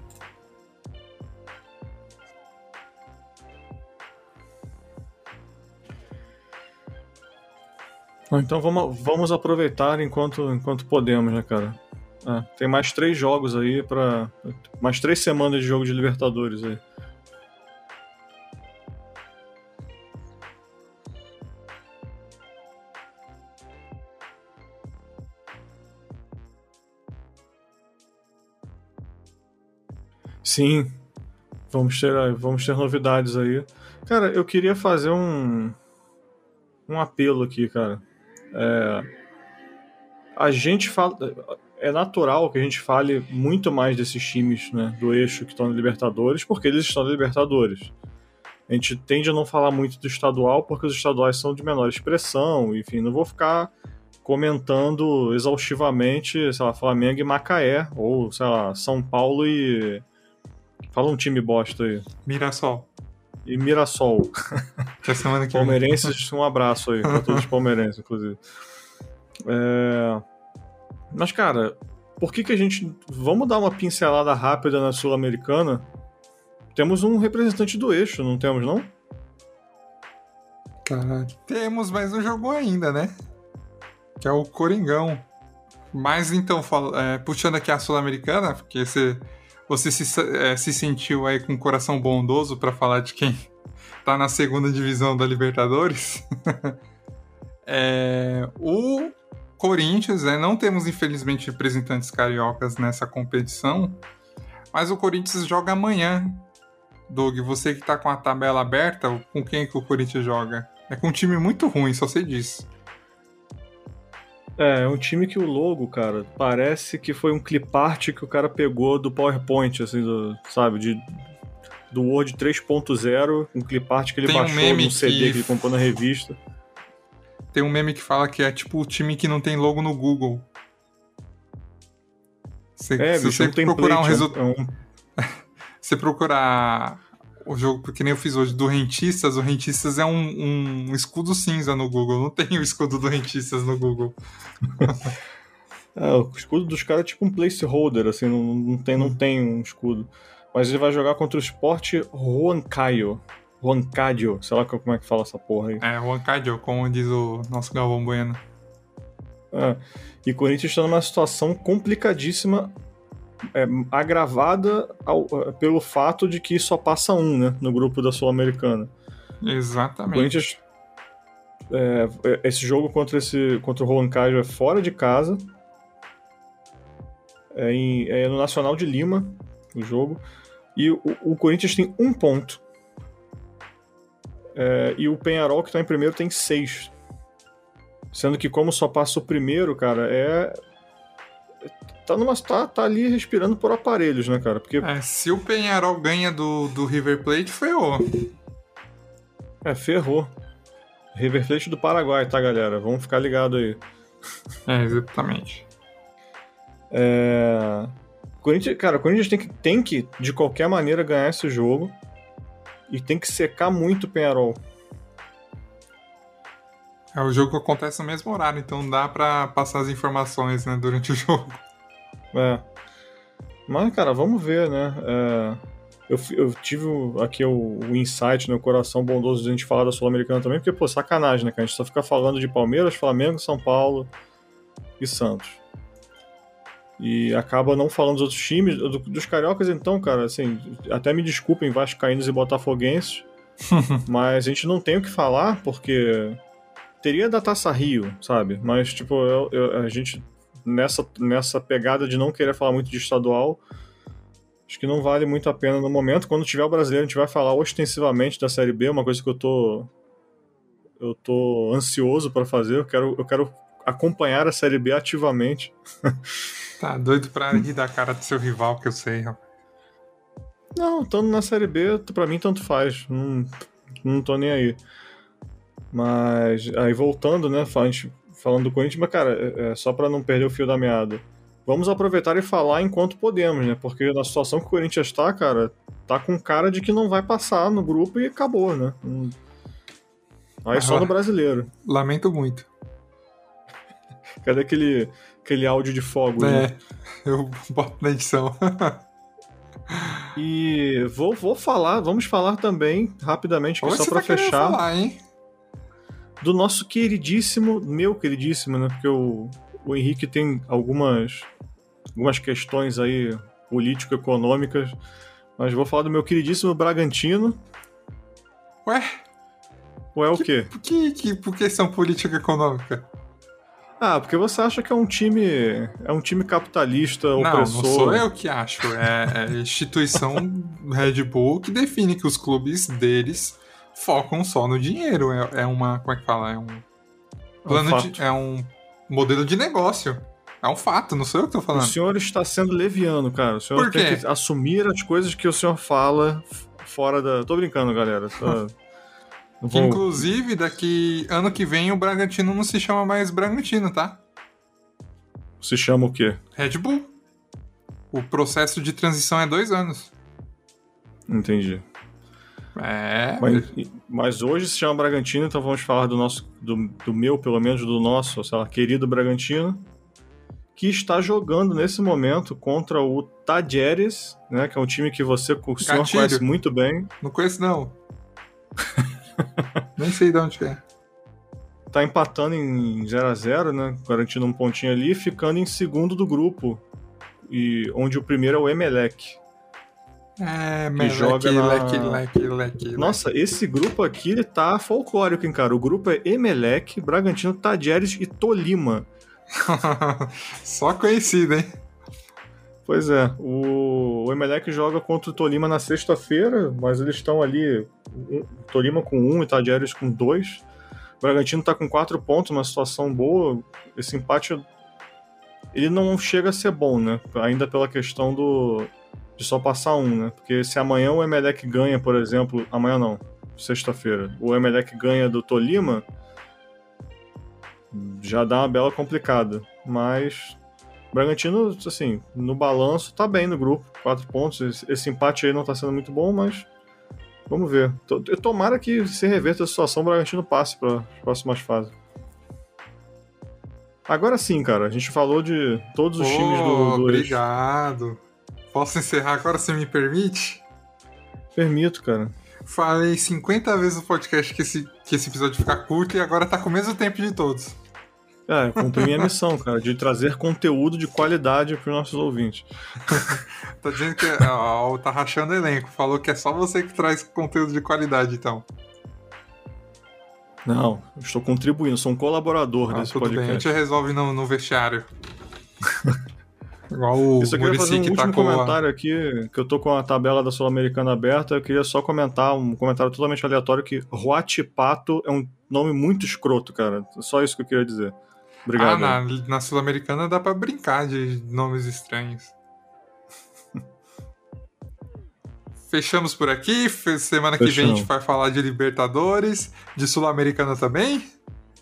Então vamos, vamos aproveitar enquanto, enquanto podemos, né, cara? É, tem mais três jogos aí para mais três semanas de jogo de Libertadores aí. Sim, vamos ter, vamos ter novidades aí. Cara, eu queria fazer um, um apelo aqui, cara. É, a gente fala. É natural que a gente fale muito mais desses times né, do eixo que estão na Libertadores, porque eles estão na Libertadores. A gente tende a não falar muito do estadual, porque os estaduais são de menor expressão, enfim, não vou ficar comentando exaustivamente, sei lá, Flamengo e Macaé, ou, sei lá, São Paulo e. Fala um time bosta aí. Mirassol. E Mirassol. Que semana que Palmeirenses, um abraço aí pra todos os palmeirenses, inclusive. É... Mas, cara, por que que a gente. Vamos dar uma pincelada rápida na Sul-Americana? Temos um representante do eixo, não temos, não? Caralho. Temos, mas não jogou ainda, né? Que é o Coringão. Mas então, é, puxando aqui a Sul-Americana, porque você, você se, é, se sentiu aí com um coração bondoso pra falar de quem tá na segunda divisão da Libertadores. É, o Corinthians, né, não temos infelizmente representantes cariocas nessa competição, mas o Corinthians joga amanhã. Doug, você que tá com a tabela aberta, com quem que o Corinthians joga? É com um time muito ruim, só sei disso. É, é um time que o logo, cara, parece que foi um clipart que o cara pegou do PowerPoint, assim, do, sabe, de, do Word 3.0, um clipart que ele Tem um baixou meme num CD que- que ele comprou na revista. Tem um meme que fala que é tipo o time que não tem logo no Google. Você, É, se você um template, procurar um é resultado. é um- você procurar o jogo, porque nem eu fiz hoje, do Rentistas, o Rentistas é um, um escudo cinza no Google. Não tem o escudo do Rentistas no Google. É, o escudo dos caras é tipo um placeholder, assim, não, não, tem, não tem um escudo. Mas ele vai jogar contra o Sport Huancayo. Huancayo, sei lá como é que fala essa porra aí. É, o Ancadio, como diz o nosso Galvão Bueno. É, e o Corinthians está numa situação complicadíssima, é, agravada ao- pelo fato de que só passa um, né, no grupo da Sul-Americana. O Exatamente. Corinthians. é, esse jogo contra, esse, contra o Huancayo é fora de casa. É, em- é no Nacional de Lima o jogo. E o, o Corinthians tem um ponto. É, e o Penharol, que está em primeiro, tem seis. Sendo que, como só passa o primeiro, cara, é. Tá, numa, tá, tá ali respirando por aparelhos, né, cara? Porque É, se o Penharol ganha do, do River Plate, ferrou. é, ferrou. River Plate do Paraguai, tá, galera? Vamos ficar ligado aí. É, exatamente. É... Corinthians, cara, o Corinthians tem que, tem que, de qualquer maneira, ganhar esse jogo. E tem que secar muito o Penharol. É o jogo que acontece no mesmo horário, então dá pra passar as informações, né, durante o jogo. É. Mas, cara, vamos ver, né? É, Eu, eu tive aqui o, o insight no coração bondoso de a gente falar da Sul-Americana também, porque, pô, sacanagem, né, cara? A gente só fica falando de Palmeiras, Flamengo, São Paulo e Santos. E acaba não falando dos outros times. Do- dos cariocas, então, cara, assim, até me desculpem, Vascaínos e Botafoguenses, mas a gente não tem o que falar, porque teria da Taça Rio, sabe? Mas, tipo, eu- eu- a gente, nessa, nessa pegada de não querer falar muito de estadual, acho que não vale muito a pena no momento. Quando tiver o brasileiro, a gente vai falar ostensivamente da Série B, uma coisa que eu tô. Eu tô ansioso pra fazer. Eu quero, eu quero acompanhar a Série B ativamente. Tá doido pra rir da cara do seu rival, que eu sei, rapaz. Não, estando na Série B, pra mim tanto faz. Não, não tô nem aí. Mas aí voltando, né, gente falando do Corinthians, mas cara, é, é, só pra não perder o fio da meada. Vamos aproveitar e falar enquanto podemos, né? Porque na situação que o Corinthians tá, cara, tá com cara de que não vai passar no grupo e acabou, né? Hum. Aí só no brasileiro. Lamento muito. Cadê aquele, aquele áudio de fogo, né? É, eu boto na edição. E vou, vou falar, vamos falar também rapidamente, Hoje só pra tá fechar. falar, hein? do nosso queridíssimo, meu queridíssimo, né? Porque o, o Henrique tem algumas, algumas questões aí político-econômicas, mas vou falar do meu queridíssimo Bragantino. Ué? Ué, o quê? Por que, que, por que são política econômica? Ah, porque você acha que é um time. É um time capitalista, não, opressor. Não, sou eu que acho. É, é a instituição Red Bull que define que os clubes deles focam só no dinheiro. É, é uma. Como é que fala? É um. Plano um de, é um modelo de negócio. É um fato, não sou eu que tô falando. O senhor está sendo leviano, cara. O senhor tem que assumir as coisas que o senhor fala fora da. Tô brincando, galera. Tô... Vou- inclusive, daqui ano que vem o Bragantino não se chama mais Bragantino, tá? Se chama o quê? Red Bull. O processo de transição é dois anos. Entendi. É. Mas, mas hoje se chama Bragantino, então vamos falar do nosso, do, do meu, pelo menos do nosso, sei lá, querido Bragantino, que está jogando nesse momento contra o Tajeres, né, que é um time que você, o senhor Gatilho. conhece muito bem. Não conheço, não. Nem sei de onde é. Tá empatando em 0 a 0 né, garantindo um pontinho ali, ficando em segundo do grupo, e onde o primeiro é o Emelec. É, Que joga na- leque, leque, leque. Nossa, esse grupo aqui ele tá folclórico, hein, cara. O grupo é Emelec, Bragantino, Tajeres e Tolima. Só conhecido, hein? Pois é, o, o Emelec joga contra o Tolima na sexta-feira, mas eles estão ali, um- Tolima com um e Tajeres com dois. O Bragantino tá com quatro pontos, uma situação boa. Esse empate, ele não chega a ser bom, né? Ainda pela questão do de só passar um, né? Porque se amanhã o Emelec ganha, por exemplo, amanhã não, sexta-feira, o Emelec ganha do Tolima, já dá uma bela complicada. Mas Bragantino, assim, no balanço, tá bem no grupo. Quatro pontos. Esse, empate aí não tá sendo muito bom, mas vamos ver. Eu tomara que se reverta a situação, o Bragantino passe para as próximas fases. Agora sim, cara, a gente falou de todos os Pô, times do, do. Obrigado. Posso encerrar agora, se me permite? Permito, cara. Falei 50 vezes no podcast que esse, que esse episódio ficar curto e agora tá com o mesmo tempo de todos. É, cumpri minha missão, cara, de trazer conteúdo de qualidade para os nossos ouvintes. Tá dizendo que ó, tá rachando o elenco. Falou que é só você que traz conteúdo de qualidade, então. Não, eu estou contribuindo, sou um colaborador Ah, desse tudo bem, a podcast. gente resolve no, no vestiário. Igual o Isso aqui vai fazer Muricy um que último tacou comentário aqui, que eu tô com a tabela da Sul-Americana aberta, eu queria só comentar um comentário totalmente aleatório que Huatipato é um nome muito escroto, cara. Só isso que eu queria dizer. Obrigado. Ah, na, na Sul-Americana dá pra brincar de nomes estranhos. Fechamos por aqui. Semana que vem a gente vai falar de Libertadores, de Sul-Americana também.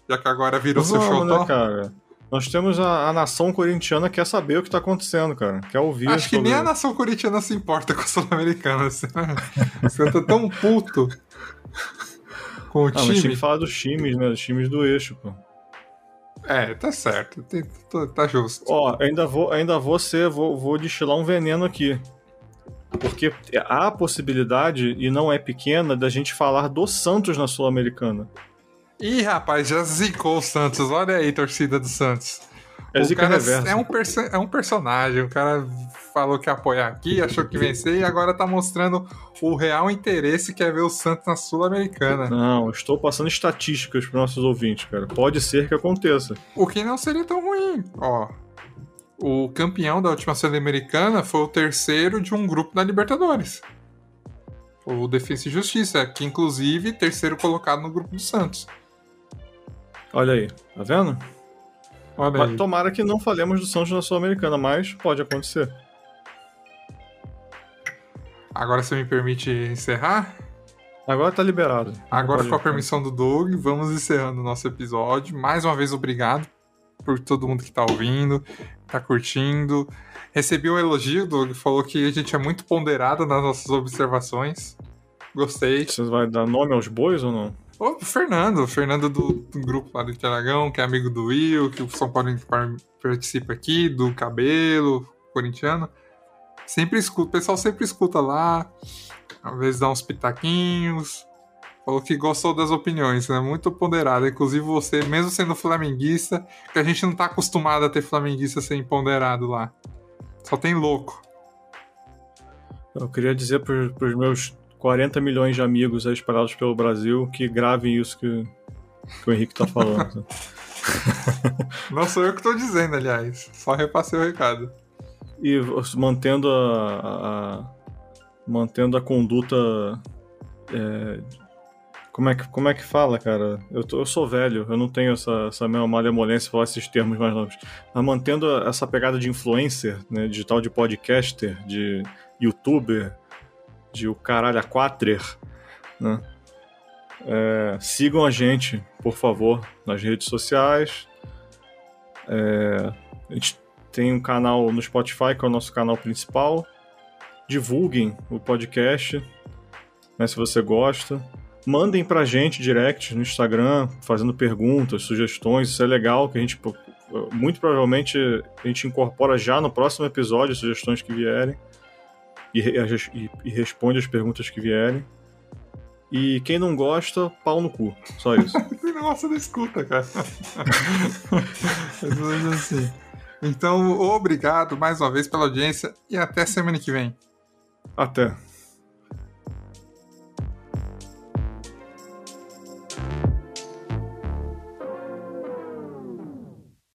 Já que agora virou seu Vamos, show né, cara? Nós temos a, a nação corintiana que quer saber o que tá acontecendo, cara. Quer ouvir Acho que nem a nação corintiana se importa com a Sul-Americana. Você você tá tão puto com o Ah, mas tem time. que falar dos times, né? Dos times do eixo, pô. É, tá certo. Tá- tá justo. Ó, ainda vou, ainda vou ser, vou, vou destilar um veneno aqui. Porque há a possibilidade, e não é pequena, da gente falar do Santos na Sul-Americana. Ih, rapaz, já zicou o Santos. Olha aí, torcida do Santos. É o cara reversa. é um, é um personagem. O cara falou que ia apoiar aqui, achou que vencer e agora tá mostrando o real interesse que é ver o Santos na Sul-Americana. Não, estou passando estatísticas para nossos ouvintes, cara. Pode ser que aconteça. O que não seria tão ruim. Ó, o campeão da última Sul-Americana foi o terceiro de um grupo da Libertadores. O Defensa e Justiça, que inclusive terceiro colocado no grupo do Santos. Olha aí, tá vendo? Olha Mas aí. Tomara que não falemos do Santos na Sul-Americana, mas pode acontecer. Agora você me permite encerrar? Agora tá liberado. Agora, com a permissão do Doug, vamos encerrando o nosso episódio. Mais uma vez, obrigado por todo mundo que tá ouvindo, tá curtindo. Recebi um elogio, Doug, falou que a gente é muito ponderado nas nossas observações. Gostei. Você vai dar nome aos bois ou não? Ô, o Fernando, o Fernando do, do grupo lá do Interlagão, que é amigo do Will, que o São Paulo par- participa aqui, do Cabelo, corintiano. Sempre escuta, o pessoal sempre escuta lá, às vezes dá uns pitaquinhos. falou que gostou das opiniões, né? Muito ponderada. Inclusive você, mesmo sendo flamenguista, que a gente não tá acostumado a ter flamenguista sem ponderado lá. Só tem louco. Eu queria dizer para os meus 40 milhões de amigos espalhados pelo Brasil que gravem isso que, que o Henrique tá falando. não sou eu que tô dizendo, aliás. Só repassei o recado. E mantendo a, a mantendo a conduta é, como é que, como é que fala, cara? Eu, tô, eu sou velho, eu não tenho essa, essa mesma malemolência falar esses termos mais novos. Mas mantendo essa pegada de influencer, né, digital de podcaster, de youtuber, de o caralho a quatrer, né? É, sigam a gente, por favor, nas redes sociais. É, a gente tem um canal no Spotify, que é o nosso canal principal. Divulguem o podcast, né, se você gosta mandem pra gente direct no Instagram, fazendo perguntas, sugestões, isso é legal, que a gente muito provavelmente a gente incorpora já no próximo episódio sugestões que vierem e, e, e responde as perguntas que vierem. E quem não gosta, pau no cu. Só isso. quem não gosta, não escuta, cara. assim. Então, obrigado mais uma vez pela audiência e até semana que vem. Até.